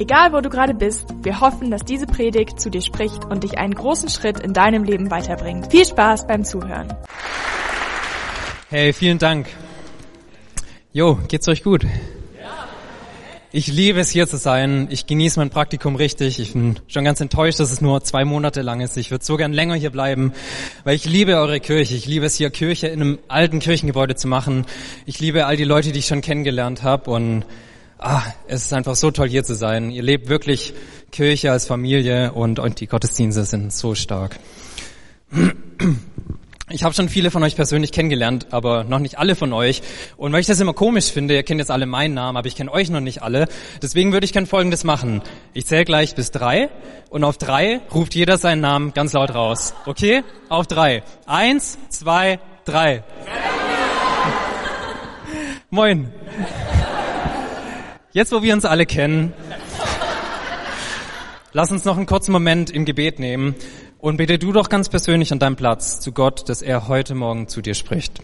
Egal wo du gerade bist, wir hoffen, dass diese Predigt zu dir spricht und dich einen großen Schritt in deinem Leben weiterbringt. Viel Spaß beim Zuhören. Hey, vielen Dank. Jo, geht's euch gut? Ich liebe es hier zu sein. Ich genieße mein Praktikum richtig. Ich bin schon ganz enttäuscht, dass es nur zwei Monate lang ist. Ich würde so gern länger hier bleiben, weil ich liebe eure Kirche. Ich liebe es hier Kirche in einem alten Kirchengebäude zu machen. Ich liebe all die Leute, die ich schon kennengelernt habe und ah, es ist einfach so toll hier zu sein. Ihr lebt wirklich Kirche als Familie und, und die Gottesdienste sind so stark. Ich habe schon viele von euch persönlich kennengelernt, aber noch nicht alle von euch. Und weil ich das immer komisch finde, ihr kennt jetzt alle meinen Namen, aber ich kenne euch noch nicht alle. Deswegen würde ich gern Folgendes machen. Ich zähle gleich bis drei und auf drei ruft jeder seinen Namen ganz laut raus. Okay? Auf drei. Eins, zwei, drei. Moin. Jetzt, wo wir uns alle kennen, lass uns noch einen kurzen Moment im Gebet nehmen und bete du doch ganz persönlich an deinem Platz zu Gott, dass er heute Morgen zu dir spricht.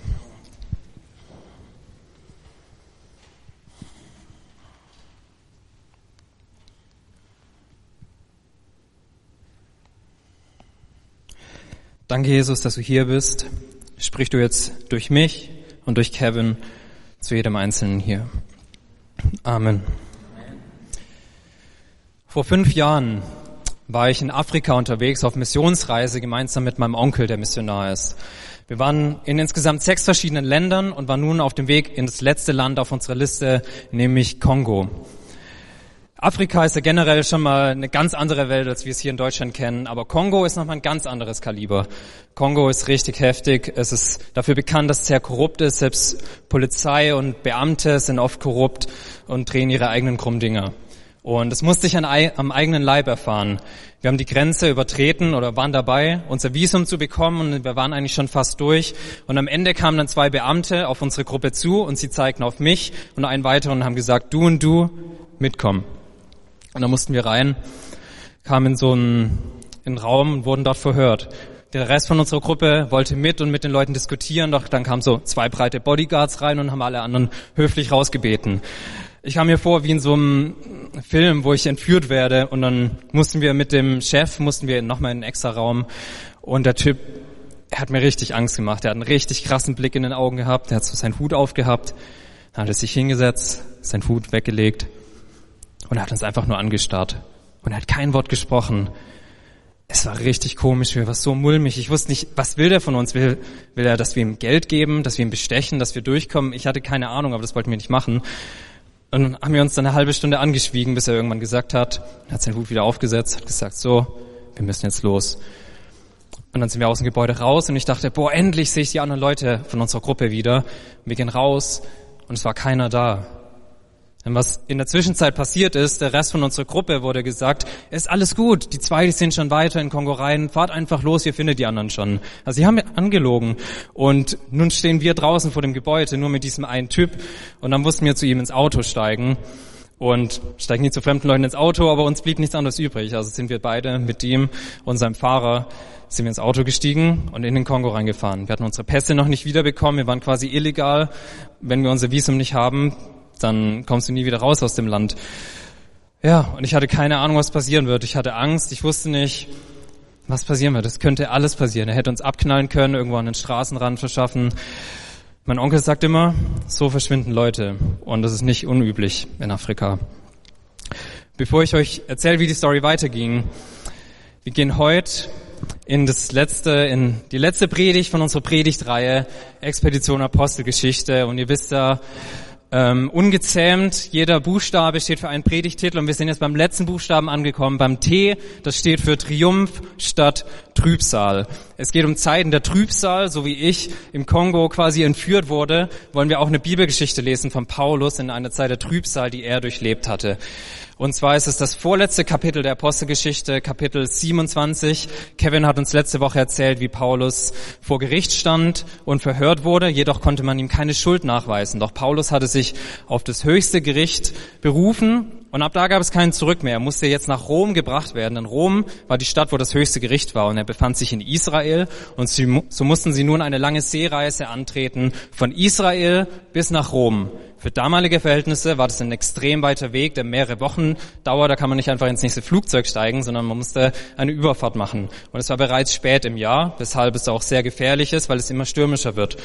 Danke, Jesus, dass du hier bist. Sprich du jetzt durch mich und durch Kevin zu jedem Einzelnen hier. Amen. Vor fünf Jahren war ich in Afrika unterwegs auf Missionsreise gemeinsam mit meinem Onkel, der Missionar ist. Wir waren in insgesamt sechs verschiedenen Ländern und waren nun auf dem Weg in das letzte Land auf unserer Liste, nämlich Kongo. Afrika ist ja generell schon mal eine ganz andere Welt, als wir es hier in Deutschland kennen. Aber Kongo ist nochmal ein ganz anderes Kaliber. Kongo ist richtig heftig. Es ist dafür bekannt, dass es sehr korrupt ist. Selbst Polizei und Beamte sind oft korrupt und drehen ihre eigenen Krummdinger. Und das musste ich an, am eigenen Leib erfahren. Wir haben die Grenze übertreten oder waren dabei, unser Visum zu bekommen und wir waren eigentlich schon fast durch. Und am Ende kamen dann zwei Beamte auf unsere Gruppe zu und sie zeigten auf mich und einen weiteren und haben gesagt, du und du mitkommen. Und dann mussten wir rein, kamen in so einen, in einen Raum und wurden dort verhört. Der Rest von unserer Gruppe wollte mit und mit den Leuten diskutieren, doch dann kamen so zwei breite Bodyguards rein und haben alle anderen höflich rausgebeten. Ich kam mir vor wie in so einem Film, wo ich entführt werde und dann mussten wir mit dem Chef, mussten wir nochmal in einen extra Raum und der Typ, er hat mir richtig Angst gemacht. Er hat einen richtig krassen Blick in den Augen gehabt, er hat so seinen Hut aufgehabt, dann hat er sich hingesetzt, seinen Hut weggelegt und er hat uns einfach nur angestarrt. Und er hat kein Wort gesprochen. Es war richtig komisch, mir war so mulmig. Ich wusste nicht, was will der von uns? Will, will er, dass wir ihm Geld geben, dass wir ihn bestechen, dass wir durchkommen? Ich hatte keine Ahnung, aber das wollten wir nicht machen. Und haben wir uns dann eine halbe Stunde angeschwiegen, bis er irgendwann gesagt hat, hat seinen Hut wieder aufgesetzt, hat gesagt, so, wir müssen jetzt los. Und dann sind wir aus dem Gebäude raus und ich dachte, boah, endlich sehe ich die anderen Leute von unserer Gruppe wieder. Wir gehen raus und es war keiner da. Denn was in der Zwischenzeit passiert ist, der Rest von unserer Gruppe wurde gesagt, ist alles gut, die zwei sind schon weiter in Kongo rein, fahrt einfach los, ihr findet die anderen schon. Also sie haben angelogen. Und nun stehen wir draußen vor dem Gebäude, nur mit diesem einen Typ. Und dann mussten wir zu ihm ins Auto steigen. Und steigen nicht zu fremden Leuten ins Auto, aber uns blieb nichts anderes übrig. Also sind wir beide mit ihm und seinem Fahrer sind wir ins Auto gestiegen und in den Kongo reingefahren. Wir hatten unsere Pässe noch nicht wiederbekommen, wir waren quasi illegal. Wenn wir unser Visum nicht haben, dann kommst du nie wieder raus aus dem Land. Ja, und ich hatte keine Ahnung, was passieren wird. Ich hatte Angst, ich wusste nicht, was passieren wird. Es könnte alles passieren. Er hätte uns abknallen können, irgendwo an den Straßenrand verschaffen. Mein Onkel sagt immer, so verschwinden Leute. Und das ist nicht unüblich in Afrika. Bevor ich euch erzähle, wie die Story weiterging, wir gehen heute in das letzte, in die letzte Predigt von unserer Predigtreihe Expedition Apostelgeschichte. Und ihr wisst ja, ähm, ungezähmt. Jeder Buchstabe steht für einen Predigtitel und wir sind jetzt beim letzten Buchstaben angekommen, beim T. Das steht für Triumph statt Trübsal. Es geht um Zeiten der Trübsal, so wie ich im Kongo quasi entführt wurde, wollen wir auch eine Bibelgeschichte lesen von Paulus in einer Zeit der Trübsal, die er durchlebt hatte. Und zwar ist es das vorletzte Kapitel der Apostelgeschichte, Kapitel 27. Kevin hat uns letzte Woche erzählt, wie Paulus vor Gericht stand und verhört wurde. Jedoch konnte man ihm keine Schuld nachweisen. Doch Paulus hatte sich auf das höchste Gericht berufen und ab da gab es keinen Zurück mehr. Er musste jetzt nach Rom gebracht werden. Denn Rom war die Stadt, wo das höchste Gericht war. Und er befand sich in Israel. Und so mussten sie nun eine lange Seereise antreten von Israel bis nach Rom. Für damalige Verhältnisse war das ein extrem weiter Weg, der mehrere Wochen dauert. Da kann man nicht einfach ins nächste Flugzeug steigen, sondern man musste eine Überfahrt machen. Und es war bereits spät im Jahr, weshalb es auch sehr gefährlich ist, weil es immer stürmischer wird.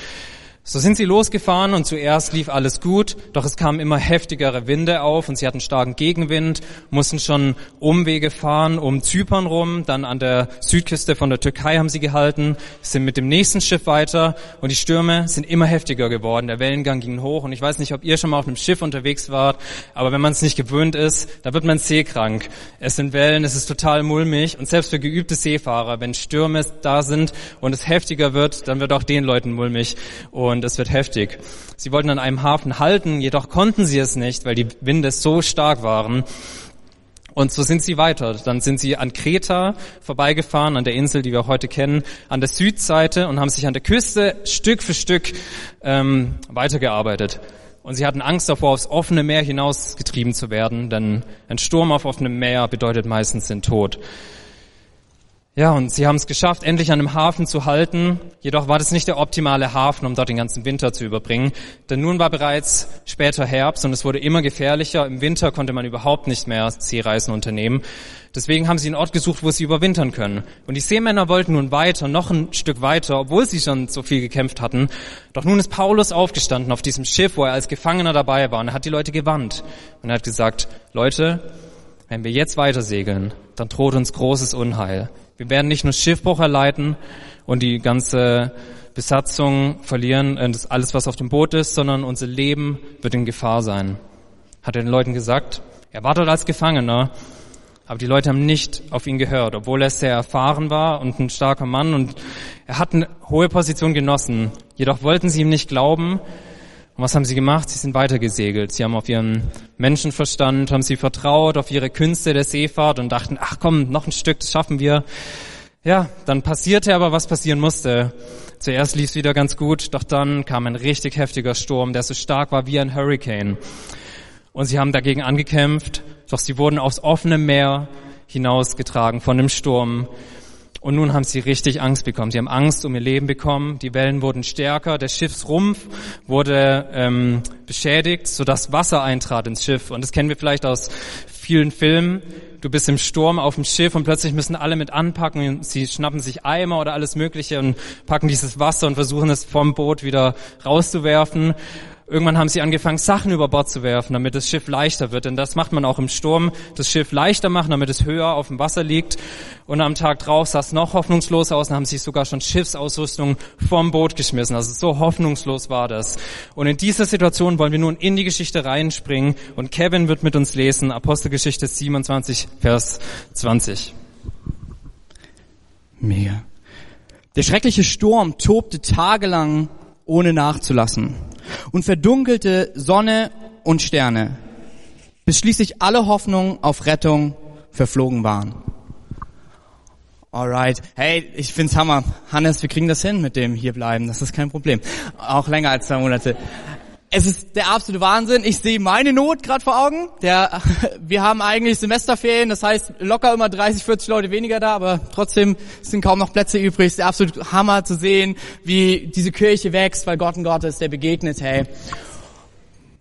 So sind sie losgefahren und zuerst lief alles gut, doch es kamen immer heftigere Winde auf und sie hatten starken Gegenwind, mussten schon Umwege fahren um Zypern rum, dann an der Südküste von der Türkei haben sie gehalten, sind mit dem nächsten Schiff weiter und die Stürme sind immer heftiger geworden, der Wellengang ging hoch und ich weiß nicht, ob ihr schon mal auf einem Schiff unterwegs wart, aber wenn man es nicht gewöhnt ist, da wird man seekrank. Es sind Wellen, es ist total mulmig und selbst für geübte Seefahrer, wenn Stürme da sind und es heftiger wird, dann wird auch den Leuten mulmig und und es wird heftig. Sie wollten an einem Hafen halten, jedoch konnten sie es nicht, weil die Winde so stark waren. Und so sind sie weiter. Dann sind sie an Kreta vorbeigefahren, an der Insel, die wir heute kennen, an der Südseite und haben sich an der Küste Stück für Stück ähm, weitergearbeitet. Und sie hatten Angst davor, aufs offene Meer hinausgetrieben zu werden, denn ein Sturm auf offenem Meer bedeutet meistens den Tod. Ja, und sie haben es geschafft, endlich an einem Hafen zu halten. Jedoch war das nicht der optimale Hafen, um dort den ganzen Winter zu überbringen. Denn nun war bereits später Herbst und es wurde immer gefährlicher. Im Winter konnte man überhaupt nicht mehr Seereisen unternehmen. Deswegen haben sie einen Ort gesucht, wo sie überwintern können. Und die Seemänner wollten nun weiter, noch ein Stück weiter, obwohl sie schon so viel gekämpft hatten. Doch nun ist Paulus aufgestanden auf diesem Schiff, wo er als Gefangener dabei war. Und er hat die Leute gewandt. Und er hat gesagt, Leute, wenn wir jetzt weiter segeln, dann droht uns großes Unheil. Wir werden nicht nur Schiffbruch erleiden und die ganze Besatzung verlieren, äh, das alles, was auf dem Boot ist, sondern unser Leben wird in Gefahr sein. Hat er den Leuten gesagt. Er war dort als Gefangener, aber die Leute haben nicht auf ihn gehört, obwohl er sehr erfahren war und ein starker Mann und er hat eine hohe Position genossen. Jedoch wollten sie ihm nicht glauben und was haben sie gemacht? Sie sind weitergesegelt. Sie haben auf ihren Menschenverstand, haben sie vertraut, auf ihre Künste der Seefahrt und dachten, ach komm, noch ein Stück, das schaffen wir. Ja, dann passierte aber, was passieren musste. Zuerst lief es wieder ganz gut, doch dann kam ein richtig heftiger Sturm, der so stark war wie ein Hurricane. Und sie haben dagegen angekämpft, doch sie wurden aufs offene Meer hinausgetragen von dem Sturm. Und nun haben sie richtig Angst bekommen. Sie haben Angst um ihr Leben bekommen. Die Wellen wurden stärker. Der Schiffsrumpf wurde ähm, beschädigt, sodass Wasser eintrat ins Schiff. Und das kennen wir vielleicht aus vielen Filmen. Du bist im Sturm auf dem Schiff und plötzlich müssen alle mit anpacken. Sie schnappen sich Eimer oder alles Mögliche und packen dieses Wasser und versuchen es vom Boot wieder rauszuwerfen. Irgendwann haben sie angefangen, Sachen über Bord zu werfen, damit das Schiff leichter wird. Denn das macht man auch im Sturm, das Schiff leichter machen, damit es höher auf dem Wasser liegt. Und am Tag drauf sah es noch hoffnungslos aus und haben sich sogar schon Schiffsausrüstung vom Boot geschmissen. Also so hoffnungslos war das. Und in dieser Situation wollen wir nun in die Geschichte reinspringen und Kevin wird mit uns lesen, Apostelgeschichte 27, Vers 20. Mega. Der schreckliche Sturm tobte tagelang ohne nachzulassen und verdunkelte Sonne und Sterne, bis schließlich alle Hoffnung auf Rettung verflogen waren. Alright. Hey, ich find's Hammer. Hannes, wir kriegen das hin mit dem hierbleiben. Das ist kein Problem. Auch länger als zwei Monate. Es ist der absolute Wahnsinn. Ich sehe meine Not gerade vor Augen. Der, wir haben eigentlich Semesterferien, das heißt locker immer 30, 40 Leute weniger da, aber trotzdem sind kaum noch Plätze übrig. Es ist der absolute Hammer zu sehen, wie diese Kirche wächst, weil Gott ein Gott ist, der begegnet, hey.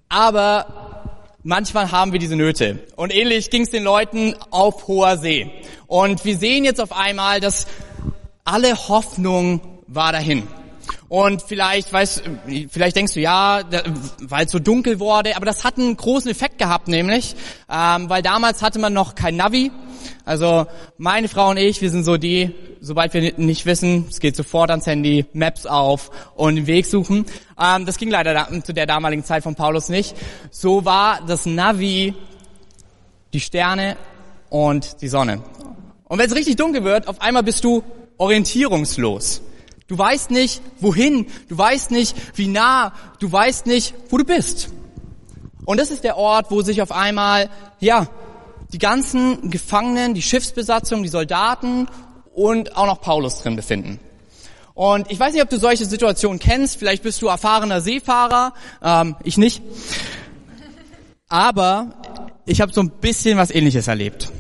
Aber manchmal haben wir diese Nöte. Und ähnlich ging es den Leuten auf hoher See. Und wir sehen jetzt auf einmal, dass alle Hoffnung war dahin. Und vielleicht, weißt, vielleicht denkst du, ja, weil es so dunkel wurde, aber das hat einen großen Effekt gehabt, nämlich, ähm, weil damals hatte man noch kein Navi. Also meine Frau und ich, wir sind so die, sobald wir nicht wissen, es geht sofort ans Handy, Maps auf und den Weg suchen. Ähm, das ging leider da, zu der damaligen Zeit von Paulus nicht. So war das Navi die Sterne und die Sonne. Und wenn es richtig dunkel wird, auf einmal bist du orientierungslos. Du weißt nicht, wohin, du weißt nicht, wie nah, du weißt nicht, wo du bist. Und das ist der Ort, wo sich auf einmal, ja, die ganzen Gefangenen, die Schiffsbesatzung, die Soldaten und auch noch Paulus drin befinden. Und ich weiß nicht, ob du solche Situationen kennst. Vielleicht bist du erfahrener Seefahrer. Ähm, ich nicht. Aber ich habe so ein bisschen was Ähnliches erlebt.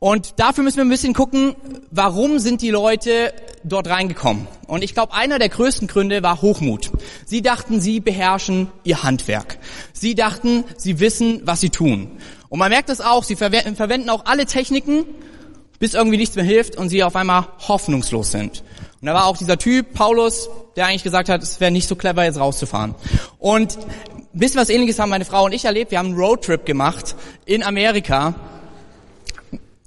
Und dafür müssen wir ein bisschen gucken, warum sind die Leute dort reingekommen. Und ich glaube, einer der größten Gründe war Hochmut. Sie dachten, sie beherrschen ihr Handwerk. Sie dachten, sie wissen, was sie tun. Und man merkt das auch, sie verwenden auch alle Techniken, bis irgendwie nichts mehr hilft und sie auf einmal hoffnungslos sind. Und da war auch dieser Typ, Paulus, der eigentlich gesagt hat, es wäre nicht so clever, jetzt rauszufahren. Und ein bisschen was ähnliches haben meine Frau und ich erlebt. Wir haben einen Roadtrip gemacht in Amerika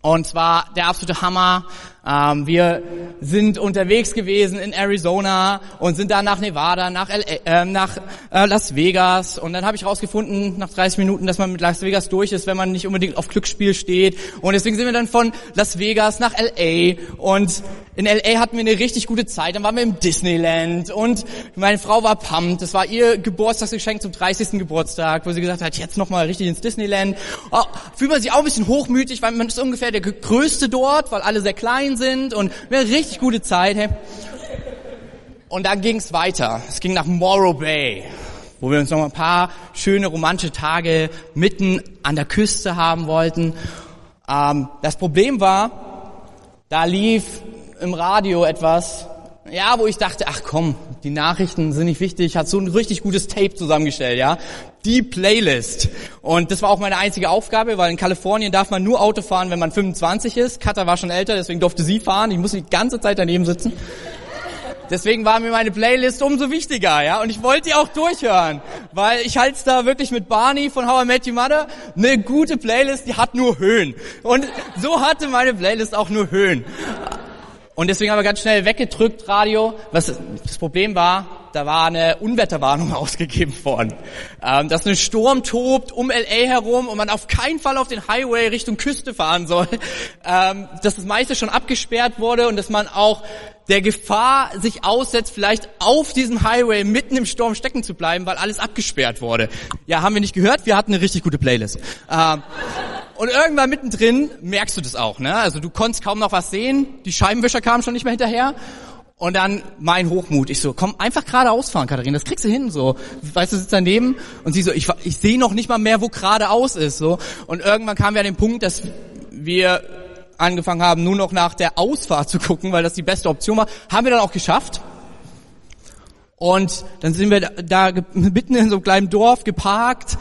und zwar der absolute Hammer. Ähm, wir sind unterwegs gewesen in Arizona und sind dann nach Nevada, nach, LA, äh, nach äh, Las Vegas. Und dann habe ich rausgefunden nach 30 Minuten, dass man mit Las Vegas durch ist, wenn man nicht unbedingt auf Glücksspiel steht. Und deswegen sind wir dann von Las Vegas nach LA. Und in LA hatten wir eine richtig gute Zeit. Dann waren wir im Disneyland und meine Frau war pumped. Das war ihr Geburtstagsgeschenk zum 30. Geburtstag, wo sie gesagt hat, jetzt nochmal richtig ins Disneyland. Oh, fühlt man sich auch ein bisschen hochmütig, weil man ist ungefähr der größte dort, weil alle sehr klein sind und wir hatten eine richtig gute Zeit. Hey. Und dann ging es weiter. Es ging nach Morrow Bay, wo wir uns noch ein paar schöne romantische Tage mitten an der Küste haben wollten. Ähm, das Problem war, da lief im Radio etwas, ja, wo ich dachte, ach komm, die Nachrichten sind nicht wichtig, hat so ein richtig gutes Tape zusammengestellt, ja. Die Playlist. Und das war auch meine einzige Aufgabe, weil in Kalifornien darf man nur Auto fahren, wenn man 25 ist. Katha war schon älter, deswegen durfte sie fahren. Ich musste die ganze Zeit daneben sitzen. Deswegen war mir meine Playlist umso wichtiger, ja. Und ich wollte die auch durchhören, weil ich halte da wirklich mit Barney von How I Met Your Mother eine gute Playlist, die hat nur Höhen. Und so hatte meine Playlist auch nur Höhen. Und deswegen haben wir ganz schnell weggedrückt, Radio. Was das Problem war, da war eine Unwetterwarnung ausgegeben worden. Ähm, dass ein Sturm tobt um LA herum und man auf keinen Fall auf den Highway Richtung Küste fahren soll. Ähm, dass das meiste schon abgesperrt wurde und dass man auch der Gefahr sich aussetzt, vielleicht auf diesem Highway mitten im Sturm stecken zu bleiben, weil alles abgesperrt wurde. Ja, haben wir nicht gehört, wir hatten eine richtig gute Playlist. Ähm, und irgendwann mittendrin merkst du das auch, ne? Also du konntest kaum noch was sehen, die Scheibenwischer kamen schon nicht mehr hinterher. Und dann mein Hochmut. Ich so, komm, einfach geradeaus fahren, Katharina, das kriegst du hin, so. Weißt du, sitzt daneben und sie so, ich, ich sehe noch nicht mal mehr, wo geradeaus ist, so. Und irgendwann kamen wir an den Punkt, dass wir angefangen haben, nur noch nach der Ausfahrt zu gucken, weil das die beste Option war. Haben wir dann auch geschafft. Und dann sind wir da, da mitten in so einem kleinen Dorf geparkt,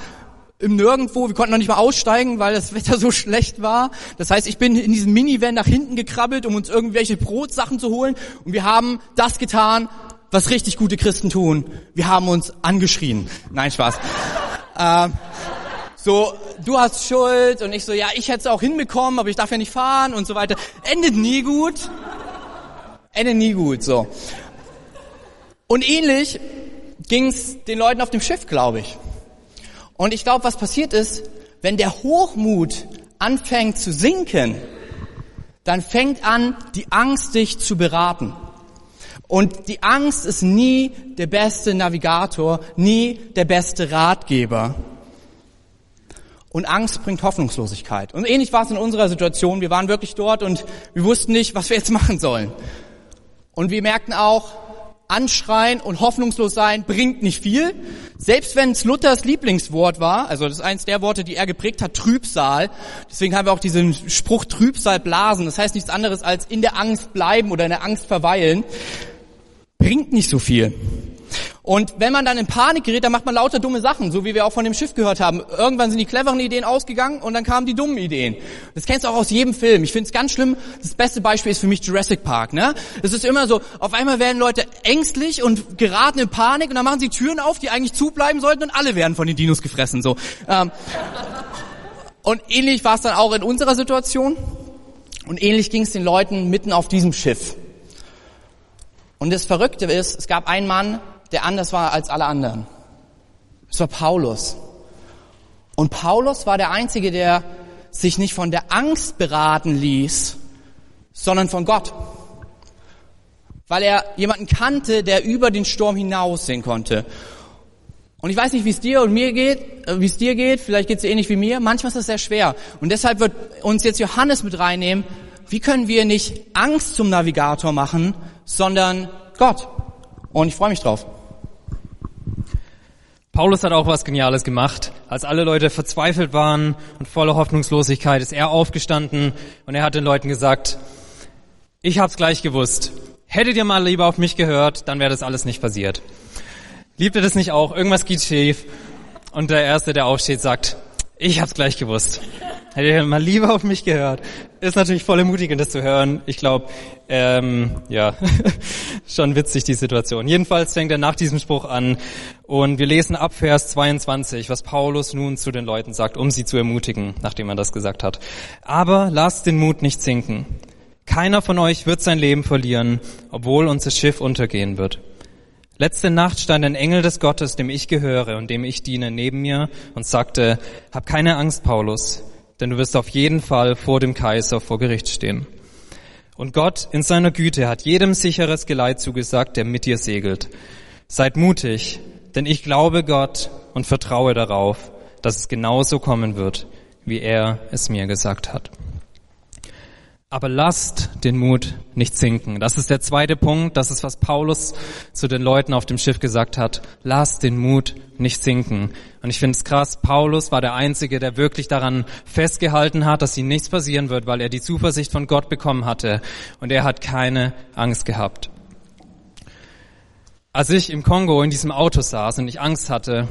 im Nirgendwo. Wir konnten noch nicht mal aussteigen, weil das Wetter so schlecht war. Das heißt, ich bin in diesem Minivan nach hinten gekrabbelt, um uns irgendwelche Brotsachen zu holen. Und wir haben das getan, was richtig gute Christen tun. Wir haben uns angeschrien. Nein, Spaß. äh, so, du hast Schuld und ich so, ja, ich hätte es auch hinbekommen, aber ich darf ja nicht fahren und so weiter. Endet nie gut. Endet nie gut, so. Und ähnlich ging es den Leuten auf dem Schiff, glaube ich. Und ich glaube, was passiert ist, wenn der Hochmut anfängt zu sinken, dann fängt an, die Angst dich zu beraten. Und die Angst ist nie der beste Navigator, nie der beste Ratgeber. Und Angst bringt Hoffnungslosigkeit. Und ähnlich war es in unserer Situation. Wir waren wirklich dort und wir wussten nicht, was wir jetzt machen sollen. Und wir merkten auch, anschreien und hoffnungslos sein bringt nicht viel. Selbst wenn es Luthers Lieblingswort war, also das ist eins der Worte, die er geprägt hat, Trübsal. Deswegen haben wir auch diesen Spruch Trübsal blasen. Das heißt nichts anderes als in der Angst bleiben oder in der Angst verweilen. Bringt nicht so viel. Und wenn man dann in Panik gerät, dann macht man lauter dumme Sachen, so wie wir auch von dem Schiff gehört haben. Irgendwann sind die cleveren Ideen ausgegangen und dann kamen die dummen Ideen. Das kennst du auch aus jedem Film. Ich finde es ganz schlimm. Das beste Beispiel ist für mich Jurassic Park. Ne? Es ist immer so, auf einmal werden Leute ängstlich und geraten in Panik und dann machen sie Türen auf, die eigentlich zubleiben sollten und alle werden von den Dinos gefressen. So. Ähm, und ähnlich war es dann auch in unserer Situation. Und ähnlich ging es den Leuten mitten auf diesem Schiff. Und das Verrückte ist, es gab einen Mann, der anders war als alle anderen. Es war Paulus. Und Paulus war der Einzige, der sich nicht von der Angst beraten ließ, sondern von Gott. Weil er jemanden kannte, der über den Sturm hinaussehen konnte. Und ich weiß nicht, wie es dir und mir geht, äh, wie es dir geht, vielleicht geht es dir ähnlich wie mir. Manchmal ist das sehr schwer. Und deshalb wird uns jetzt Johannes mit reinnehmen. Wie können wir nicht Angst zum Navigator machen, sondern Gott? Und ich freue mich drauf. Paulus hat auch was Geniales gemacht. Als alle Leute verzweifelt waren und voller Hoffnungslosigkeit, ist er aufgestanden und er hat den Leuten gesagt, ich hab's gleich gewusst. Hättet ihr mal lieber auf mich gehört, dann wäre das alles nicht passiert. Liebt ihr das nicht auch? Irgendwas geht schief. Und der Erste, der aufsteht, sagt, ich hab's gleich gewusst. Hättet ihr mal lieber auf mich gehört. Ist natürlich voll ermutigend, das zu hören. Ich glaube, ähm, ja, schon witzig die Situation. Jedenfalls fängt er nach diesem Spruch an und wir lesen ab Vers 22, was Paulus nun zu den Leuten sagt, um sie zu ermutigen, nachdem er das gesagt hat. Aber lasst den Mut nicht sinken. Keiner von euch wird sein Leben verlieren, obwohl unser Schiff untergehen wird. Letzte Nacht stand ein Engel des Gottes, dem ich gehöre und dem ich diene, neben mir und sagte, hab keine Angst, Paulus, denn du wirst auf jeden Fall vor dem Kaiser vor Gericht stehen. Und Gott in seiner Güte hat jedem sicheres Geleit zugesagt, der mit dir segelt. Seid mutig, denn ich glaube Gott und vertraue darauf, dass es genauso kommen wird, wie er es mir gesagt hat. Aber lasst den Mut nicht sinken. Das ist der zweite Punkt. Das ist, was Paulus zu den Leuten auf dem Schiff gesagt hat. Lasst den Mut nicht sinken. Und ich finde es krass. Paulus war der Einzige, der wirklich daran festgehalten hat, dass ihm nichts passieren wird, weil er die Zuversicht von Gott bekommen hatte. Und er hat keine Angst gehabt. Als ich im Kongo in diesem Auto saß und ich Angst hatte,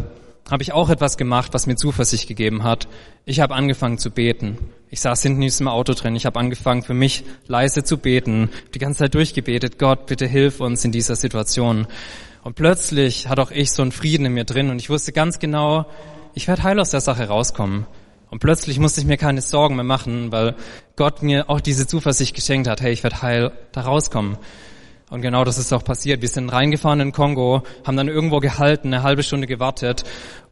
habe ich auch etwas gemacht, was mir Zuversicht gegeben hat. Ich habe angefangen zu beten. Ich saß hinten in diesem Auto drin. Ich habe angefangen, für mich leise zu beten. Die ganze Zeit durchgebetet, Gott, bitte hilf uns in dieser Situation. Und plötzlich hat auch ich so einen Frieden in mir drin und ich wusste ganz genau, ich werde heil aus der Sache rauskommen. Und plötzlich musste ich mir keine Sorgen mehr machen, weil Gott mir auch diese Zuversicht geschenkt hat, hey, ich werde heil da rauskommen. Und genau das ist auch passiert. Wir sind reingefahren in Kongo, haben dann irgendwo gehalten, eine halbe Stunde gewartet.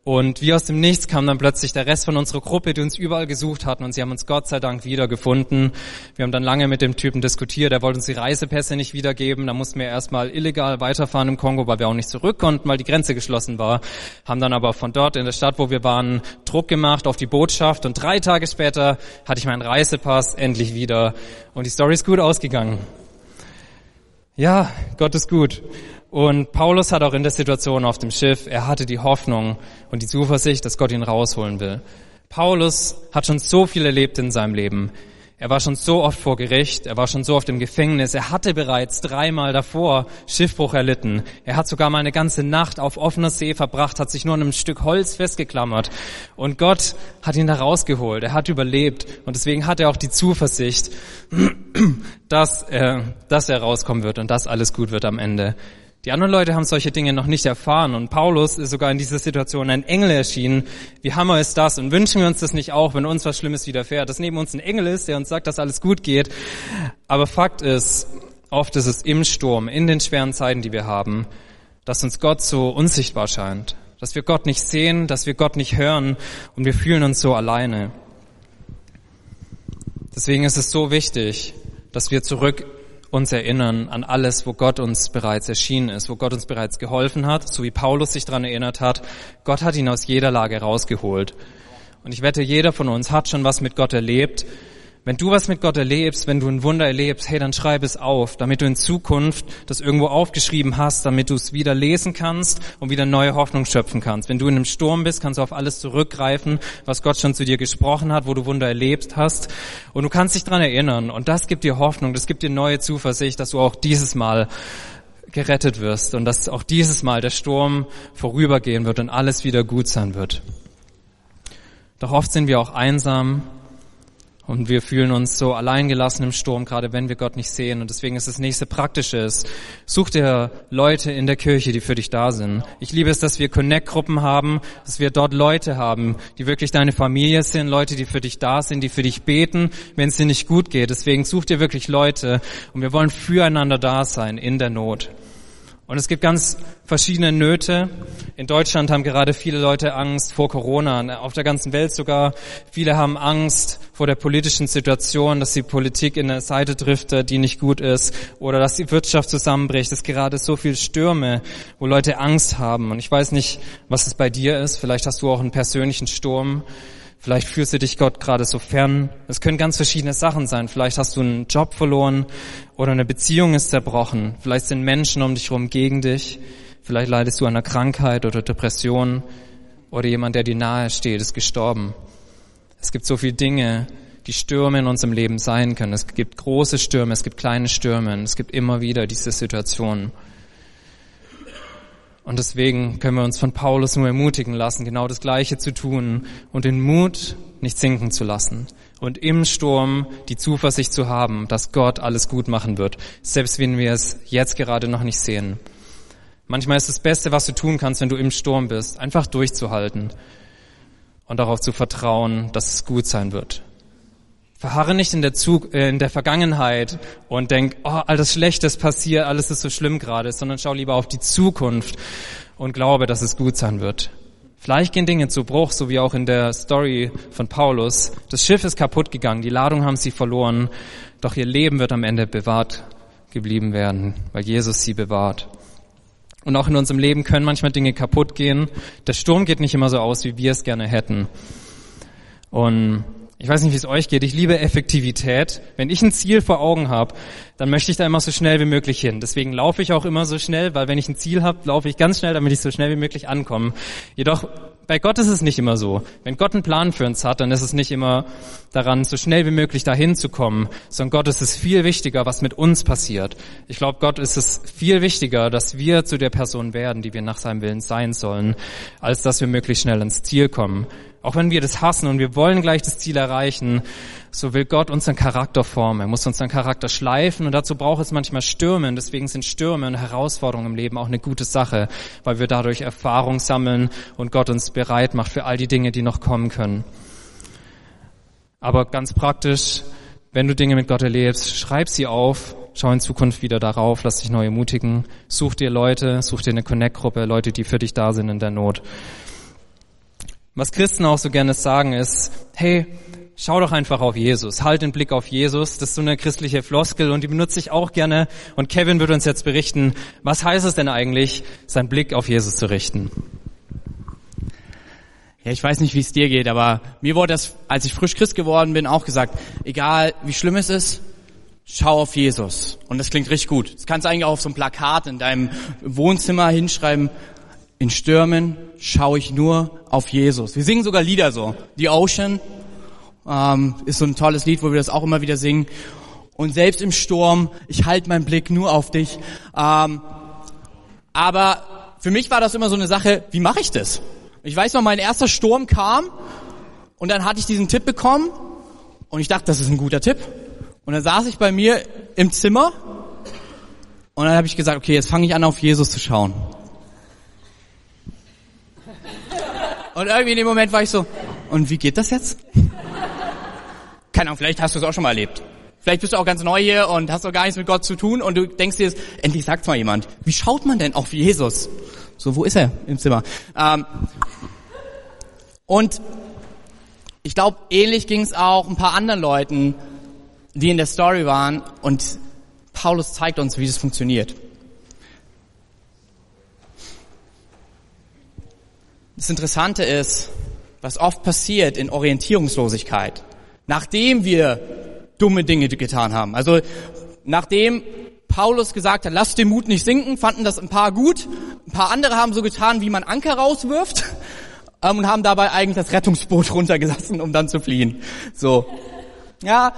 Und wie aus dem Nichts kam dann plötzlich der Rest von unserer Gruppe, die uns überall gesucht hatten. Und sie haben uns Gott sei Dank wiedergefunden. Wir haben dann lange mit dem Typen diskutiert. Er wollte uns die Reisepässe nicht wiedergeben. Da mussten wir erstmal illegal weiterfahren im Kongo, weil wir auch nicht zurück konnten, weil die Grenze geschlossen war. Haben dann aber von dort in der Stadt, wo wir waren, Druck gemacht auf die Botschaft. Und drei Tage später hatte ich meinen Reisepass endlich wieder. Und die Story ist gut ausgegangen. Ja, Gott ist gut. Und Paulus hat auch in der Situation auf dem Schiff, er hatte die Hoffnung und die Zuversicht, dass Gott ihn rausholen will. Paulus hat schon so viel erlebt in seinem Leben. Er war schon so oft vor Gericht, er war schon so oft im Gefängnis, er hatte bereits dreimal davor Schiffbruch erlitten. Er hat sogar mal eine ganze Nacht auf offener See verbracht, hat sich nur an einem Stück Holz festgeklammert. Und Gott hat ihn da rausgeholt, er hat überlebt. Und deswegen hat er auch die Zuversicht, dass er, dass er rauskommen wird und dass alles gut wird am Ende. Die anderen Leute haben solche Dinge noch nicht erfahren und Paulus ist sogar in dieser Situation ein Engel erschienen. Wie hammer ist das? Und wünschen wir uns das nicht auch, wenn uns was Schlimmes widerfährt, dass neben uns ein Engel ist, der uns sagt, dass alles gut geht. Aber Fakt ist, oft ist es im Sturm, in den schweren Zeiten, die wir haben, dass uns Gott so unsichtbar scheint, dass wir Gott nicht sehen, dass wir Gott nicht hören und wir fühlen uns so alleine. Deswegen ist es so wichtig, dass wir zurück uns erinnern an alles, wo Gott uns bereits erschienen ist, wo Gott uns bereits geholfen hat, so wie Paulus sich daran erinnert hat. Gott hat ihn aus jeder Lage rausgeholt. Und ich wette, jeder von uns hat schon was mit Gott erlebt wenn du was mit Gott erlebst, wenn du ein Wunder erlebst, hey, dann schreib es auf, damit du in Zukunft das irgendwo aufgeschrieben hast, damit du es wieder lesen kannst und wieder neue Hoffnung schöpfen kannst. Wenn du in einem Sturm bist, kannst du auf alles zurückgreifen, was Gott schon zu dir gesprochen hat, wo du Wunder erlebt hast. Und du kannst dich dran erinnern. Und das gibt dir Hoffnung, das gibt dir neue Zuversicht, dass du auch dieses Mal gerettet wirst und dass auch dieses Mal der Sturm vorübergehen wird und alles wieder gut sein wird. Doch oft sind wir auch einsam und wir fühlen uns so alleingelassen im Sturm, gerade wenn wir Gott nicht sehen. Und deswegen ist das nächste Praktische such dir Leute in der Kirche, die für dich da sind. Ich liebe es, dass wir Connect-Gruppen haben, dass wir dort Leute haben, die wirklich deine Familie sind, Leute, die für dich da sind, die für dich beten, wenn es dir nicht gut geht. Deswegen such dir wirklich Leute und wir wollen füreinander da sein in der Not. Und es gibt ganz verschiedene Nöte. In Deutschland haben gerade viele Leute Angst vor Corona, auf der ganzen Welt sogar. Viele haben Angst vor der politischen Situation, dass die Politik in eine Seite driftet, die nicht gut ist, oder dass die Wirtschaft zusammenbricht. Es ist gerade so viel Stürme, wo Leute Angst haben. Und ich weiß nicht, was es bei dir ist. Vielleicht hast du auch einen persönlichen Sturm. Vielleicht fühlst du dich Gott gerade so fern. Es können ganz verschiedene Sachen sein. Vielleicht hast du einen Job verloren oder eine Beziehung ist zerbrochen. Vielleicht sind Menschen um dich herum gegen dich. Vielleicht leidest du an einer Krankheit oder Depression oder jemand, der dir nahe steht, ist gestorben. Es gibt so viele Dinge, die Stürme in unserem Leben sein können. Es gibt große Stürme, es gibt kleine Stürme. Es gibt immer wieder diese Situationen. Und deswegen können wir uns von Paulus nur ermutigen lassen, genau das Gleiche zu tun und den Mut nicht sinken zu lassen und im Sturm die Zuversicht zu haben, dass Gott alles gut machen wird, selbst wenn wir es jetzt gerade noch nicht sehen. Manchmal ist das Beste, was du tun kannst, wenn du im Sturm bist, einfach durchzuhalten und darauf zu vertrauen, dass es gut sein wird. Verharre nicht in der, Zug, äh, in der Vergangenheit und denk, oh, alles Schlechtes passiert, alles ist so schlimm gerade, sondern schau lieber auf die Zukunft und glaube, dass es gut sein wird. Vielleicht gehen Dinge zu Bruch, so wie auch in der Story von Paulus. Das Schiff ist kaputt gegangen, die Ladung haben sie verloren, doch ihr Leben wird am Ende bewahrt geblieben werden, weil Jesus sie bewahrt. Und auch in unserem Leben können manchmal Dinge kaputt gehen. Der Sturm geht nicht immer so aus, wie wir es gerne hätten. Und ich weiß nicht, wie es euch geht. Ich liebe Effektivität. Wenn ich ein Ziel vor Augen habe, dann möchte ich da immer so schnell wie möglich hin. Deswegen laufe ich auch immer so schnell, weil wenn ich ein Ziel habe, laufe ich ganz schnell, damit ich so schnell wie möglich ankomme. Jedoch bei Gott ist es nicht immer so. Wenn Gott einen Plan für uns hat, dann ist es nicht immer daran, so schnell wie möglich dahin zu kommen, sondern Gott ist es viel wichtiger, was mit uns passiert. Ich glaube, Gott ist es viel wichtiger, dass wir zu der Person werden, die wir nach seinem Willen sein sollen, als dass wir möglichst schnell ins Ziel kommen. Auch wenn wir das hassen und wir wollen gleich das Ziel erreichen, so will Gott unseren Charakter formen. Er muss unseren Charakter schleifen und dazu braucht es manchmal Stürme. Und deswegen sind Stürme und Herausforderungen im Leben auch eine gute Sache, weil wir dadurch Erfahrung sammeln und Gott uns bereit macht für all die Dinge, die noch kommen können. Aber ganz praktisch, wenn du Dinge mit Gott erlebst, schreib sie auf, schau in Zukunft wieder darauf, lass dich neu ermutigen, such dir Leute, such dir eine Connect-Gruppe, Leute, die für dich da sind in der Not. Was Christen auch so gerne sagen ist, hey, schau doch einfach auf Jesus, halt den Blick auf Jesus. Das ist so eine christliche Floskel und die benutze ich auch gerne. Und Kevin wird uns jetzt berichten, was heißt es denn eigentlich, seinen Blick auf Jesus zu richten? Ja, ich weiß nicht, wie es dir geht, aber mir wurde das, als ich frisch Christ geworden bin, auch gesagt, egal wie schlimm es ist, schau auf Jesus. Und das klingt richtig gut. Das kannst du eigentlich auch auf so einem Plakat in deinem Wohnzimmer hinschreiben, in Stürmen schaue ich nur auf Jesus. Wir singen sogar Lieder so. The Ocean ähm, ist so ein tolles Lied, wo wir das auch immer wieder singen. Und selbst im Sturm, ich halte meinen Blick nur auf dich. Ähm, aber für mich war das immer so eine Sache, wie mache ich das? Ich weiß noch, mein erster Sturm kam und dann hatte ich diesen Tipp bekommen und ich dachte, das ist ein guter Tipp. Und dann saß ich bei mir im Zimmer und dann habe ich gesagt, okay, jetzt fange ich an, auf Jesus zu schauen. Und irgendwie in dem Moment war ich so, und wie geht das jetzt? Keine Ahnung, vielleicht hast du es auch schon mal erlebt. Vielleicht bist du auch ganz neu hier und hast doch gar nichts mit Gott zu tun und du denkst dir, endlich sagt's mal jemand. Wie schaut man denn auf Jesus? So, wo ist er im Zimmer? Ähm, und ich glaube, ähnlich ging es auch ein paar anderen Leuten, die in der Story waren und Paulus zeigt uns, wie das funktioniert. Das Interessante ist, was oft passiert in Orientierungslosigkeit, nachdem wir dumme Dinge getan haben. Also nachdem Paulus gesagt hat, lasst den Mut nicht sinken, fanden das ein paar gut. Ein paar andere haben so getan, wie man Anker rauswirft ähm, und haben dabei eigentlich das Rettungsboot runtergelassen, um dann zu fliehen. So. Ja,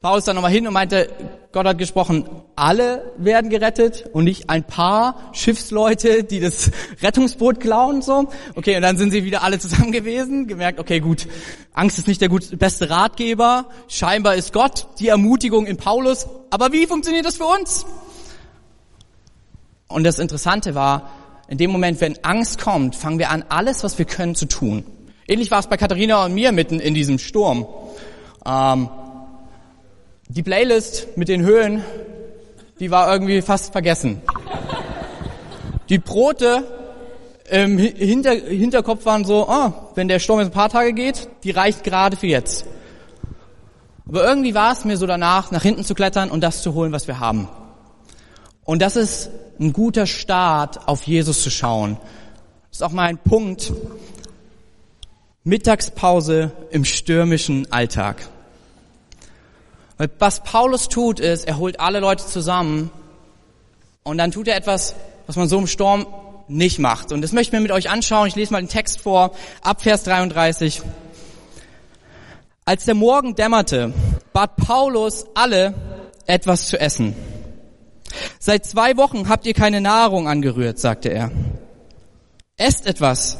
Paulus dann nochmal hin und meinte, Gott hat gesprochen, alle werden gerettet und nicht ein paar Schiffsleute, die das Rettungsboot klauen so. Okay, und dann sind sie wieder alle zusammen gewesen, gemerkt, okay, gut, Angst ist nicht der gut, beste Ratgeber, scheinbar ist Gott die Ermutigung in Paulus, aber wie funktioniert das für uns? Und das Interessante war, in dem Moment, wenn Angst kommt, fangen wir an, alles, was wir können, zu tun. Ähnlich war es bei Katharina und mir mitten in diesem Sturm. Ähm, die Playlist mit den Höhen, die war irgendwie fast vergessen. Die Brote im Hinter Hinterkopf waren so, ah, wenn der Sturm jetzt ein paar Tage geht, die reicht gerade für jetzt. Aber irgendwie war es mir so danach, nach hinten zu klettern und das zu holen, was wir haben. Und das ist ein guter Start, auf Jesus zu schauen. Das ist auch mal ein Punkt. Mittagspause im stürmischen Alltag. Weil was Paulus tut, ist, er holt alle Leute zusammen und dann tut er etwas, was man so im Sturm nicht macht. Und das möchte ich mir mit euch anschauen. Ich lese mal den Text vor, ab Vers 33. Als der Morgen dämmerte, bat Paulus alle, etwas zu essen. Seit zwei Wochen habt ihr keine Nahrung angerührt, sagte er. Esst etwas,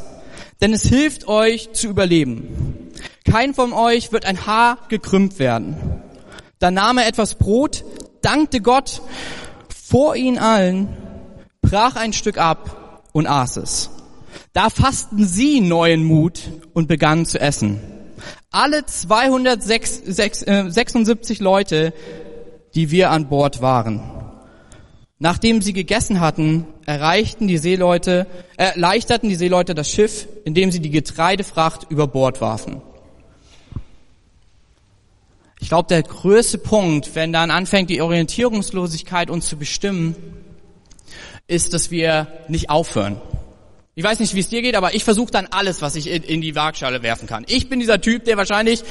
denn es hilft euch zu überleben. Kein von euch wird ein Haar gekrümmt werden. Dann nahm er etwas Brot, dankte Gott vor ihnen allen, brach ein Stück ab und aß es. Da fassten sie neuen Mut und begannen zu essen. Alle 276 äh, Leute, die wir an Bord waren. Nachdem sie gegessen hatten, erreichten die Seeleute, erleichterten die Seeleute das Schiff, indem sie die Getreidefracht über Bord warfen. Ich glaube, der größte Punkt, wenn dann anfängt, die Orientierungslosigkeit uns zu bestimmen, ist, dass wir nicht aufhören. Ich weiß nicht, wie es dir geht, aber ich versuche dann alles, was ich in die Waagschale werfen kann. Ich bin dieser Typ, der wahrscheinlich,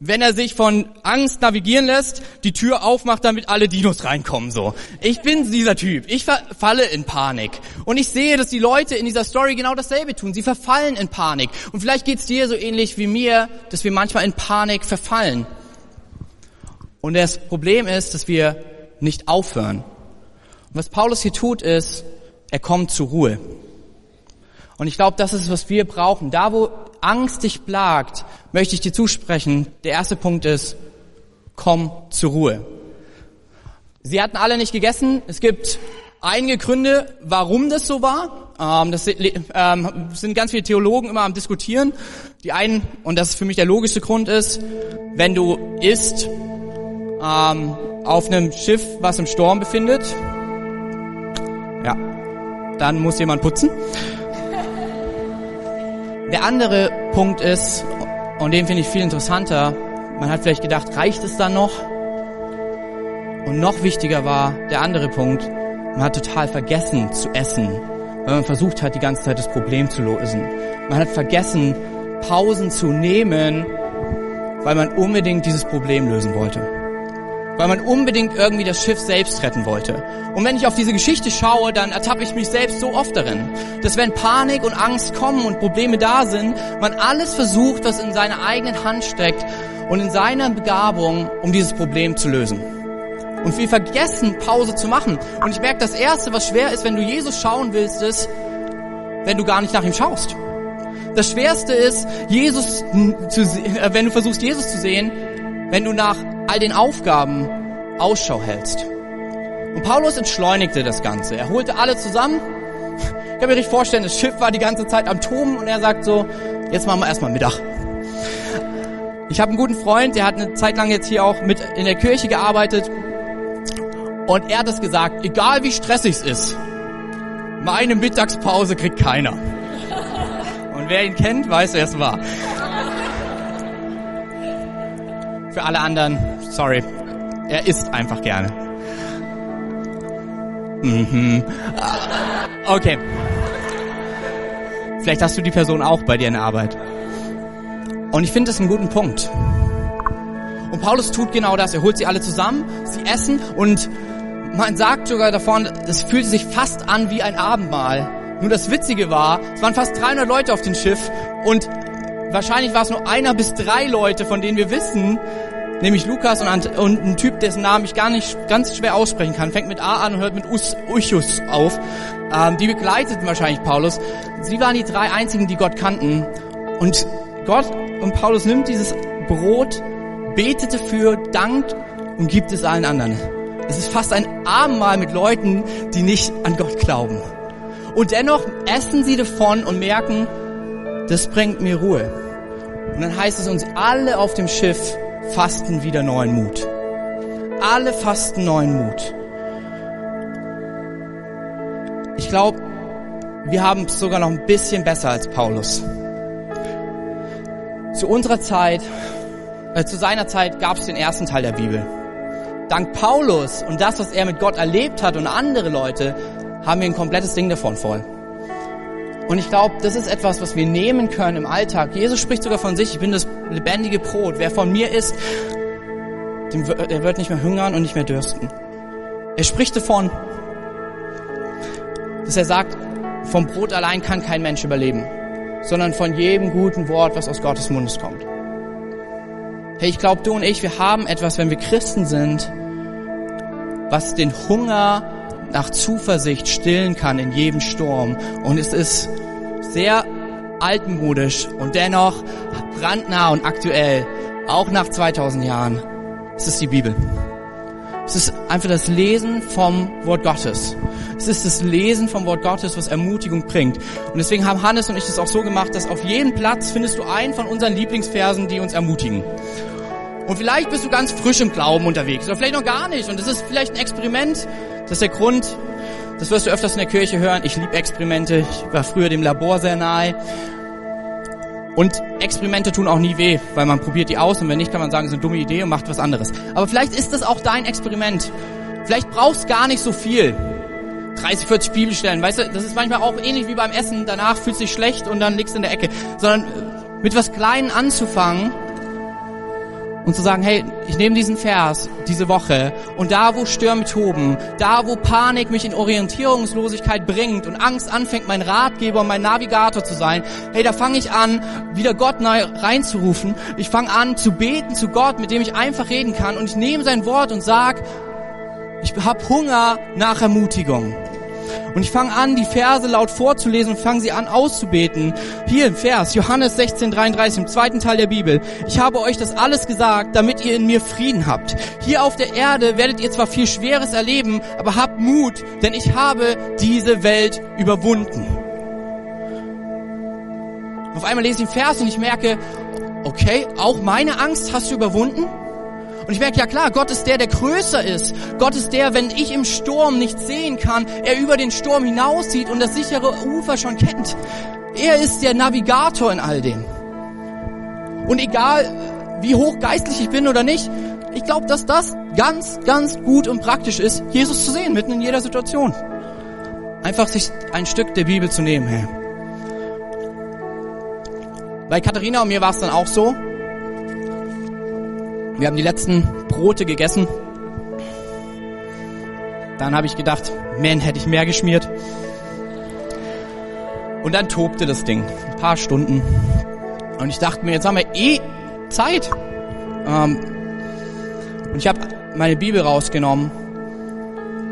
wenn er sich von Angst navigieren lässt, die Tür aufmacht, damit alle Dinos reinkommen. So, ich bin dieser Typ. Ich falle in Panik und ich sehe, dass die Leute in dieser Story genau dasselbe tun. Sie verfallen in Panik und vielleicht geht's dir so ähnlich wie mir, dass wir manchmal in Panik verfallen. Und das Problem ist, dass wir nicht aufhören. Und was Paulus hier tut, ist, er kommt zur Ruhe. Und ich glaube, das ist, was wir brauchen. Da, wo Angst dich plagt, möchte ich dir zusprechen. Der erste Punkt ist, komm zur Ruhe. Sie hatten alle nicht gegessen. Es gibt einige Gründe, warum das so war. Ähm, das ähm, sind ganz viele Theologen immer am diskutieren. Die einen, und das ist für mich der logischste Grund ist, wenn du isst, ähm, auf einem Schiff, was im Sturm befindet. Ja, dann muss jemand putzen. Der andere Punkt ist, und den finde ich viel interessanter, man hat vielleicht gedacht, reicht es dann noch? Und noch wichtiger war der andere Punkt, man hat total vergessen zu essen, weil man versucht hat, die ganze Zeit das Problem zu lösen. Man hat vergessen, Pausen zu nehmen, weil man unbedingt dieses Problem lösen wollte weil man unbedingt irgendwie das Schiff selbst retten wollte. Und wenn ich auf diese Geschichte schaue, dann ertappe ich mich selbst so oft darin, dass wenn Panik und Angst kommen und Probleme da sind, man alles versucht, was in seiner eigenen Hand steckt und in seiner Begabung, um dieses Problem zu lösen. Und wir vergessen, Pause zu machen. Und ich merke, das Erste, was schwer ist, wenn du Jesus schauen willst, ist, wenn du gar nicht nach ihm schaust. Das Schwerste ist, Jesus zu, äh, wenn du versuchst, Jesus zu sehen, wenn du nach all den Aufgaben Ausschau hältst. Und Paulus entschleunigte das Ganze. Er holte alle zusammen. Ich kann mir richtig vorstellen, das Schiff war die ganze Zeit am Turm und er sagt so, jetzt machen wir erstmal Mittag. Ich habe einen guten Freund, der hat eine Zeit lang jetzt hier auch mit in der Kirche gearbeitet und er hat es gesagt, egal wie stressig es ist, meine Mittagspause kriegt keiner. Und wer ihn kennt, weiß, wer es war. Für alle anderen, sorry, er isst einfach gerne. Mhm. Okay. Vielleicht hast du die Person auch bei dir in der Arbeit. Und ich finde das einen guten Punkt. Und Paulus tut genau das. Er holt sie alle zusammen, sie essen und man sagt sogar davon, es fühlte sich fast an wie ein Abendmahl. Nur das Witzige war, es waren fast 300 Leute auf dem Schiff und wahrscheinlich war es nur einer bis drei Leute, von denen wir wissen, nämlich Lukas und, und ein Typ, dessen Namen ich gar nicht ganz schwer aussprechen kann, fängt mit A an und hört mit Us, Uchus auf. Ähm, die begleiteten wahrscheinlich Paulus. Sie waren die drei einzigen, die Gott kannten. Und Gott und Paulus nimmt dieses Brot, betet dafür, dankt und gibt es allen anderen. Es ist fast ein Abendmahl mit Leuten, die nicht an Gott glauben. Und dennoch essen sie davon und merken, das bringt mir Ruhe. Und dann heißt es uns, alle auf dem Schiff fasten wieder neuen Mut. Alle fasten neuen Mut. Ich glaube, wir haben es sogar noch ein bisschen besser als Paulus. Zu unserer Zeit, äh, zu seiner Zeit gab es den ersten Teil der Bibel. Dank Paulus und das, was er mit Gott erlebt hat und andere Leute, haben wir ein komplettes Ding davon voll. Und ich glaube, das ist etwas, was wir nehmen können im Alltag. Jesus spricht sogar von sich, ich bin das lebendige Brot. Wer von mir isst, der wird nicht mehr hungern und nicht mehr dürsten. Er spricht davon, dass er sagt, vom Brot allein kann kein Mensch überleben, sondern von jedem guten Wort, was aus Gottes Mundes kommt. Hey, ich glaube, du und ich, wir haben etwas, wenn wir Christen sind, was den Hunger nach Zuversicht stillen kann in jedem Sturm. Und es ist sehr altmodisch und dennoch brandnah und aktuell, auch nach 2000 Jahren. Es ist die Bibel. Es ist einfach das Lesen vom Wort Gottes. Es ist das Lesen vom Wort Gottes, was Ermutigung bringt. Und deswegen haben Hannes und ich das auch so gemacht, dass auf jedem Platz findest du einen von unseren Lieblingsversen, die uns ermutigen. Und vielleicht bist du ganz frisch im Glauben unterwegs oder vielleicht noch gar nicht. Und das ist vielleicht ein Experiment. Das ist der Grund, das wirst du öfters in der Kirche hören. Ich liebe Experimente. Ich war früher dem Labor sehr nahe. Und Experimente tun auch nie weh, weil man probiert die aus und wenn nicht, kann man sagen, es ist eine dumme Idee und macht was anderes. Aber vielleicht ist das auch dein Experiment. Vielleicht brauchst gar nicht so viel. 30, 40 Bibelstellen, weißt du, das ist manchmal auch ähnlich wie beim Essen. Danach fühlst du dich schlecht und dann liegst du in der Ecke. Sondern mit was Kleinen anzufangen und zu sagen, hey, ich nehme diesen Vers diese Woche und da, wo Stürme toben, da, wo Panik mich in Orientierungslosigkeit bringt und Angst anfängt, mein Ratgeber und mein Navigator zu sein, hey, da fange ich an, wieder Gott neu reinzurufen. Ich fange an zu beten zu Gott, mit dem ich einfach reden kann und ich nehme sein Wort und sag, ich habe Hunger nach Ermutigung. Und ich fange an, die Verse laut vorzulesen und fange sie an auszubeten. Hier im Vers, Johannes 16, 33, im zweiten Teil der Bibel. Ich habe euch das alles gesagt, damit ihr in mir Frieden habt. Hier auf der Erde werdet ihr zwar viel Schweres erleben, aber habt Mut, denn ich habe diese Welt überwunden. Auf einmal lese ich den Vers und ich merke, okay, auch meine Angst hast du überwunden? Und ich merke, ja klar, Gott ist der, der größer ist. Gott ist der, wenn ich im Sturm nicht sehen kann, er über den Sturm hinaussieht und das sichere Ufer schon kennt. Er ist der Navigator in all dem. Und egal, wie hoch geistlich ich bin oder nicht, ich glaube, dass das ganz, ganz gut und praktisch ist, Jesus zu sehen, mitten in jeder Situation. Einfach sich ein Stück der Bibel zu nehmen, hey. Bei Katharina und mir war es dann auch so, wir haben die letzten Brote gegessen. Dann habe ich gedacht, man, hätte ich mehr geschmiert. Und dann tobte das Ding. Ein paar Stunden. Und ich dachte mir, jetzt haben wir eh Zeit. Ähm, und ich habe meine Bibel rausgenommen.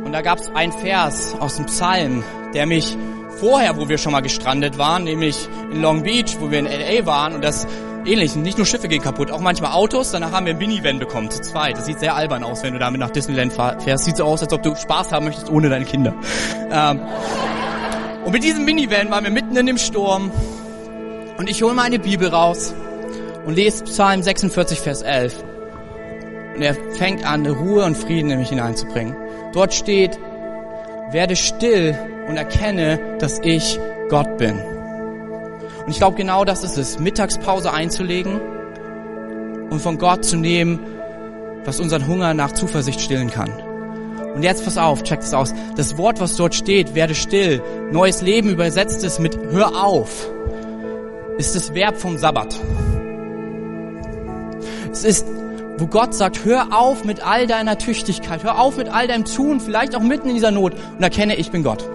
Und da gab es einen Vers aus dem Psalm, der mich vorher, wo wir schon mal gestrandet waren, nämlich in Long Beach, wo wir in LA waren, und das ähnlich. Nicht nur Schiffe gehen kaputt, auch manchmal Autos. Danach haben wir ein Minivan bekommen, zu zweit. Das sieht sehr albern aus, wenn du damit nach Disneyland fährst. Sieht so aus, als ob du Spaß haben möchtest ohne deine Kinder. Ähm, und mit diesem Minivan waren wir mitten in dem Sturm. Und ich hole meine Bibel raus und lese Psalm 46, Vers 11. Und er fängt an, Ruhe und Frieden in mich hineinzubringen. Dort steht, werde still und erkenne, dass ich Gott bin. Und ich glaube, genau das ist es, Mittagspause einzulegen und von Gott zu nehmen, was unseren Hunger nach Zuversicht stillen kann. Und jetzt pass auf, check das aus. Das Wort, was dort steht, werde still, neues Leben übersetzt es mit hör auf, ist das Verb vom Sabbat. Es ist, wo Gott sagt, hör auf mit all deiner Tüchtigkeit, hör auf mit all deinem Tun, vielleicht auch mitten in dieser Not und erkenne, ich bin Gott.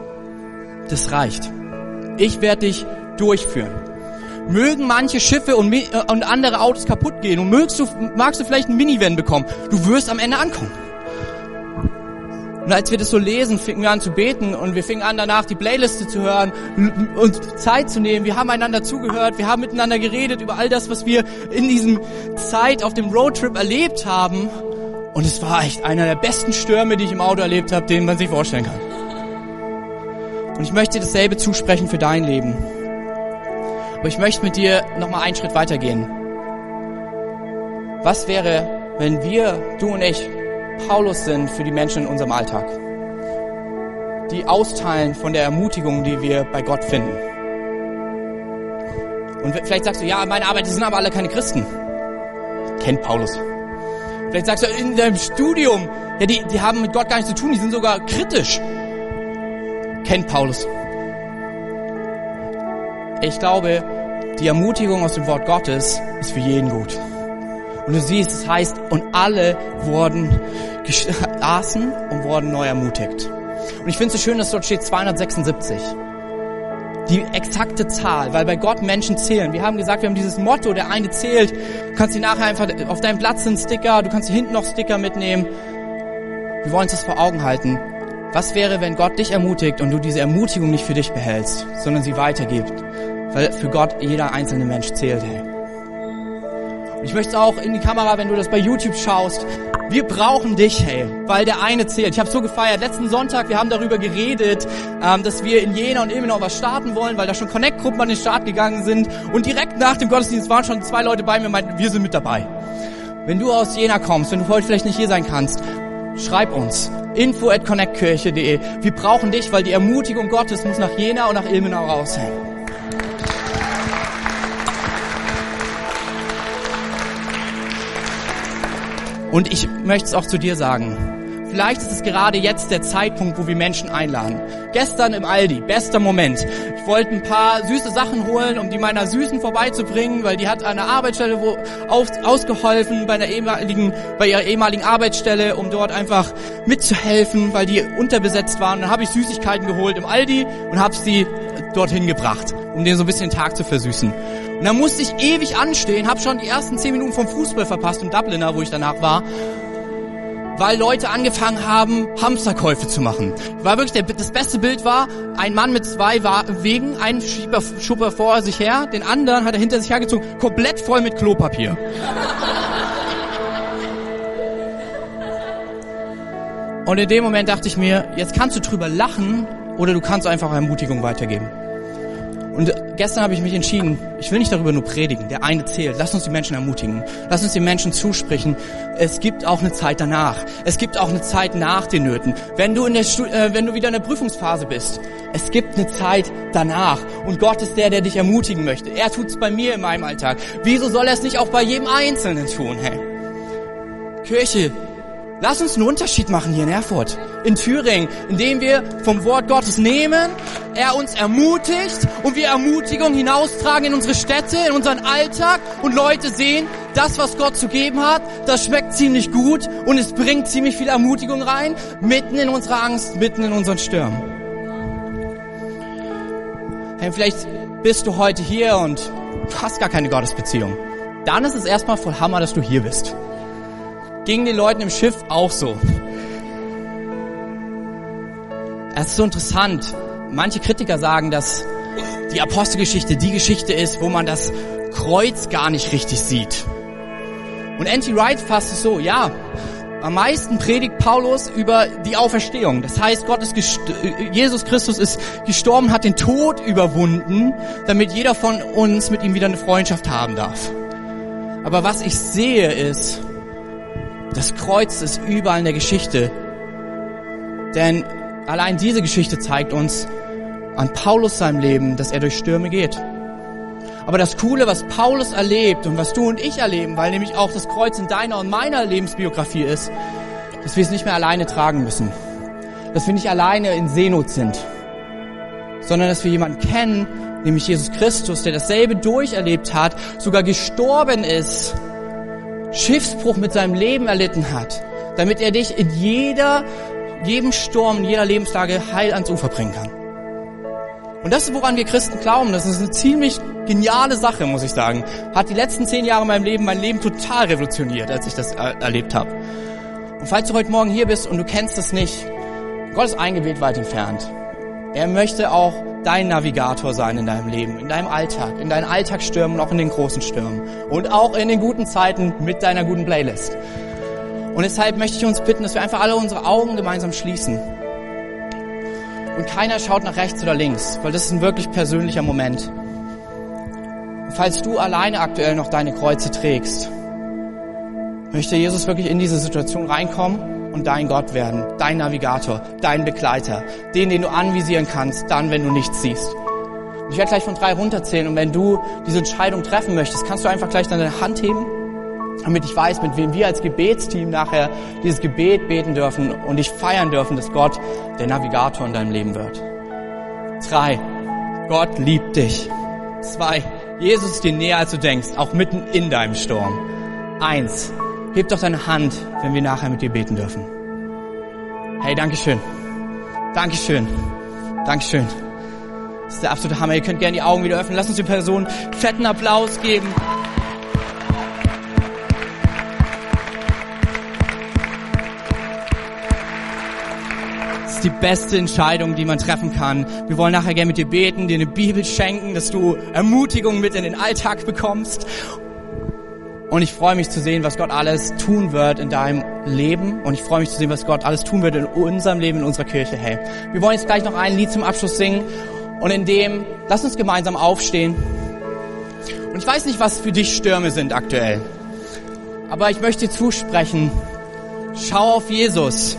Das reicht. Ich werde dich durchführen. Mögen manche Schiffe und, äh, und andere Autos kaputt gehen und mögst du, magst du vielleicht ein Minivan bekommen. Du wirst am Ende ankommen. Und als wir das so lesen, fingen wir an zu beten und wir fingen an danach die Playliste zu hören und Zeit zu nehmen. Wir haben einander zugehört, wir haben miteinander geredet über all das, was wir in diesem Zeit auf dem Roadtrip erlebt haben. Und es war echt einer der besten Stürme, die ich im Auto erlebt habe, den man sich vorstellen kann. Und ich möchte dasselbe zusprechen für dein Leben. Aber ich möchte mit dir nochmal einen Schritt weitergehen. Was wäre, wenn wir, du und ich, Paulus sind für die Menschen in unserem Alltag? die austeilen von der Ermutigung, die wir bei Gott finden. Und vielleicht sagst du, ja, meine Arbeit, die sind aber alle keine Christen. Kennt Paulus. Vielleicht sagst du, in deinem Studium, ja, die, die haben mit Gott gar nichts zu tun, die sind sogar kritisch. Kennt Paulus. Ich glaube, die Ermutigung aus dem Wort Gottes ist für jeden gut. Und du siehst, es heißt, und alle wurden aßen und wurden neu ermutigt. Und ich finde es so schön, dass dort steht 276. Die exakte Zahl, weil bei Gott Menschen zählen. Wir haben gesagt, wir haben dieses Motto, der eine zählt. Du kannst dir nachher einfach auf deinem Platz einen Sticker, du kannst hier hinten noch Sticker mitnehmen. Wir wollen uns das vor Augen halten. Was wäre, wenn Gott dich ermutigt und du diese Ermutigung nicht für dich behältst, sondern sie weitergibst? Weil für Gott jeder einzelne Mensch zählt. Hey. Und ich möchte auch in die Kamera, wenn du das bei YouTube schaust, wir brauchen dich, hey, weil der eine zählt. Ich habe so gefeiert. Letzten Sonntag, wir haben darüber geredet, ähm, dass wir in Jena und Ilmenau was starten wollen, weil da schon Connect-Gruppen an den Start gegangen sind. Und direkt nach dem Gottesdienst waren schon zwei Leute bei mir und meinten, wir sind mit dabei. Wenn du aus Jena kommst, wenn du heute vielleicht nicht hier sein kannst, schreib uns. Info at connectkirche.de. Wir brauchen dich, weil die Ermutigung Gottes muss nach Jena und nach Ilmenau raus. Hey. Und ich möchte es auch zu dir sagen. Vielleicht ist es gerade jetzt der Zeitpunkt, wo wir Menschen einladen. Gestern im Aldi, bester Moment. Ich wollte ein paar süße Sachen holen, um die meiner Süßen vorbeizubringen, weil die hat an der Arbeitsstelle wo auf, ausgeholfen bei, einer ehemaligen, bei ihrer ehemaligen Arbeitsstelle, um dort einfach mitzuhelfen, weil die unterbesetzt waren. Dann habe ich Süßigkeiten geholt im Aldi und habe sie dorthin gebracht, um denen so ein bisschen den Tag zu versüßen. Und dann musste ich ewig anstehen, habe schon die ersten zehn Minuten vom Fußball verpasst im Dubliner, wo ich danach war, weil Leute angefangen haben, Hamsterkäufe zu machen. War wirklich der, das beste Bild war ein Mann mit zwei Wegen, einen schiebt er vor sich her, den anderen hat er hinter sich hergezogen, komplett voll mit Klopapier. Und in dem Moment dachte ich mir, jetzt kannst du drüber lachen oder du kannst einfach Ermutigung weitergeben. Und gestern habe ich mich entschieden, ich will nicht darüber nur predigen, der eine zählt. Lass uns die Menschen ermutigen. Lass uns den Menschen zusprechen. Es gibt auch eine Zeit danach. Es gibt auch eine Zeit nach den Nöten. Wenn du, in der, äh, wenn du wieder in der Prüfungsphase bist, es gibt eine Zeit danach. Und Gott ist der, der dich ermutigen möchte. Er tut es bei mir in meinem Alltag. Wieso soll er es nicht auch bei jedem Einzelnen tun? Hey? Kirche Lass uns einen Unterschied machen hier in Erfurt, in Thüringen, indem wir vom Wort Gottes nehmen, er uns ermutigt und wir Ermutigung hinaustragen in unsere Städte, in unseren Alltag und Leute sehen, das, was Gott zu geben hat, das schmeckt ziemlich gut und es bringt ziemlich viel Ermutigung rein, mitten in unserer Angst, mitten in unseren Stürmen. Hey, vielleicht bist du heute hier und hast gar keine Gottesbeziehung. Dann ist es erstmal voll Hammer, dass du hier bist ging den Leuten im Schiff auch so. Es ist so interessant. Manche Kritiker sagen, dass die Apostelgeschichte die Geschichte ist, wo man das Kreuz gar nicht richtig sieht. Und N.T. Wright fasst es so, ja, am meisten predigt Paulus über die Auferstehung. Das heißt, Gott ist Jesus Christus ist gestorben, hat den Tod überwunden, damit jeder von uns mit ihm wieder eine Freundschaft haben darf. Aber was ich sehe ist, das Kreuz ist überall in der Geschichte. Denn allein diese Geschichte zeigt uns an Paulus seinem Leben, dass er durch Stürme geht. Aber das Coole, was Paulus erlebt und was du und ich erleben, weil nämlich auch das Kreuz in deiner und meiner Lebensbiografie ist, dass wir es nicht mehr alleine tragen müssen. Dass wir nicht alleine in Seenot sind, sondern dass wir jemanden kennen, nämlich Jesus Christus, der dasselbe durcherlebt hat, sogar gestorben ist Schiffsbruch mit seinem Leben erlitten hat, damit er dich in jeder, jedem Sturm, in jeder Lebenslage heil ans Ufer bringen kann. Und das ist, woran wir Christen glauben. Das ist eine ziemlich geniale Sache, muss ich sagen. Hat die letzten zehn Jahre in meinem Leben mein Leben total revolutioniert, als ich das erlebt habe. Und falls du heute Morgen hier bist und du kennst es nicht, Gott ist eingewählt weit entfernt. Er möchte auch dein Navigator sein in deinem Leben, in deinem Alltag, in deinen Alltagsstürmen und auch in den großen Stürmen und auch in den guten Zeiten mit deiner guten Playlist. Und deshalb möchte ich uns bitten, dass wir einfach alle unsere Augen gemeinsam schließen. Und keiner schaut nach rechts oder links, weil das ist ein wirklich persönlicher Moment. Und falls du alleine aktuell noch deine Kreuze trägst, möchte Jesus wirklich in diese Situation reinkommen und dein Gott werden, dein Navigator, dein Begleiter, den, den du anvisieren kannst, dann, wenn du nichts siehst. Ich werde gleich von drei runterzählen und wenn du diese Entscheidung treffen möchtest, kannst du einfach gleich deine Hand heben, damit ich weiß, mit wem wir als Gebetsteam nachher dieses Gebet beten dürfen und dich feiern dürfen, dass Gott der Navigator in deinem Leben wird. Drei. Gott liebt dich. Zwei. Jesus ist dir näher, als du denkst, auch mitten in deinem Sturm. Eins. Heb doch deine Hand, wenn wir nachher mit dir beten dürfen. Hey, Dankeschön. Dankeschön. Dankeschön. Das ist der absolute Hammer. Ihr könnt gerne die Augen wieder öffnen. Lass uns die Person fetten Applaus geben. Das ist die beste Entscheidung, die man treffen kann. Wir wollen nachher gerne mit dir beten, dir eine Bibel schenken, dass du Ermutigung mit in den Alltag bekommst. Und ich freue mich zu sehen, was Gott alles tun wird in deinem Leben. Und ich freue mich zu sehen, was Gott alles tun wird in unserem Leben, in unserer Kirche. Hey, wir wollen jetzt gleich noch ein Lied zum Abschluss singen. Und in dem, lass uns gemeinsam aufstehen. Und ich weiß nicht, was für dich Stürme sind aktuell. Aber ich möchte dir zusprechen, schau auf Jesus,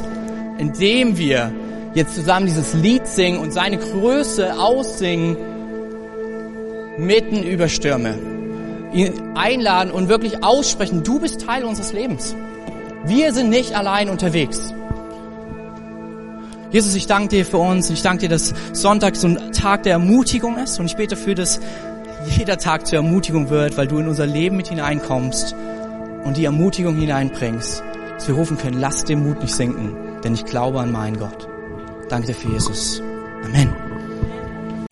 indem wir jetzt zusammen dieses Lied singen und seine Größe aussingen, mitten über Stürme. Ihn einladen und wirklich aussprechen, du bist Teil unseres Lebens. Wir sind nicht allein unterwegs. Jesus, ich danke dir für uns. Ich danke dir, dass Sonntag so ein Tag der Ermutigung ist. Und ich bete dafür, dass jeder Tag zur Ermutigung wird, weil du in unser Leben mit hineinkommst und die Ermutigung hineinbringst. Dass wir rufen können, lass den Mut nicht sinken, denn ich glaube an meinen Gott. Danke dir für Jesus. Amen.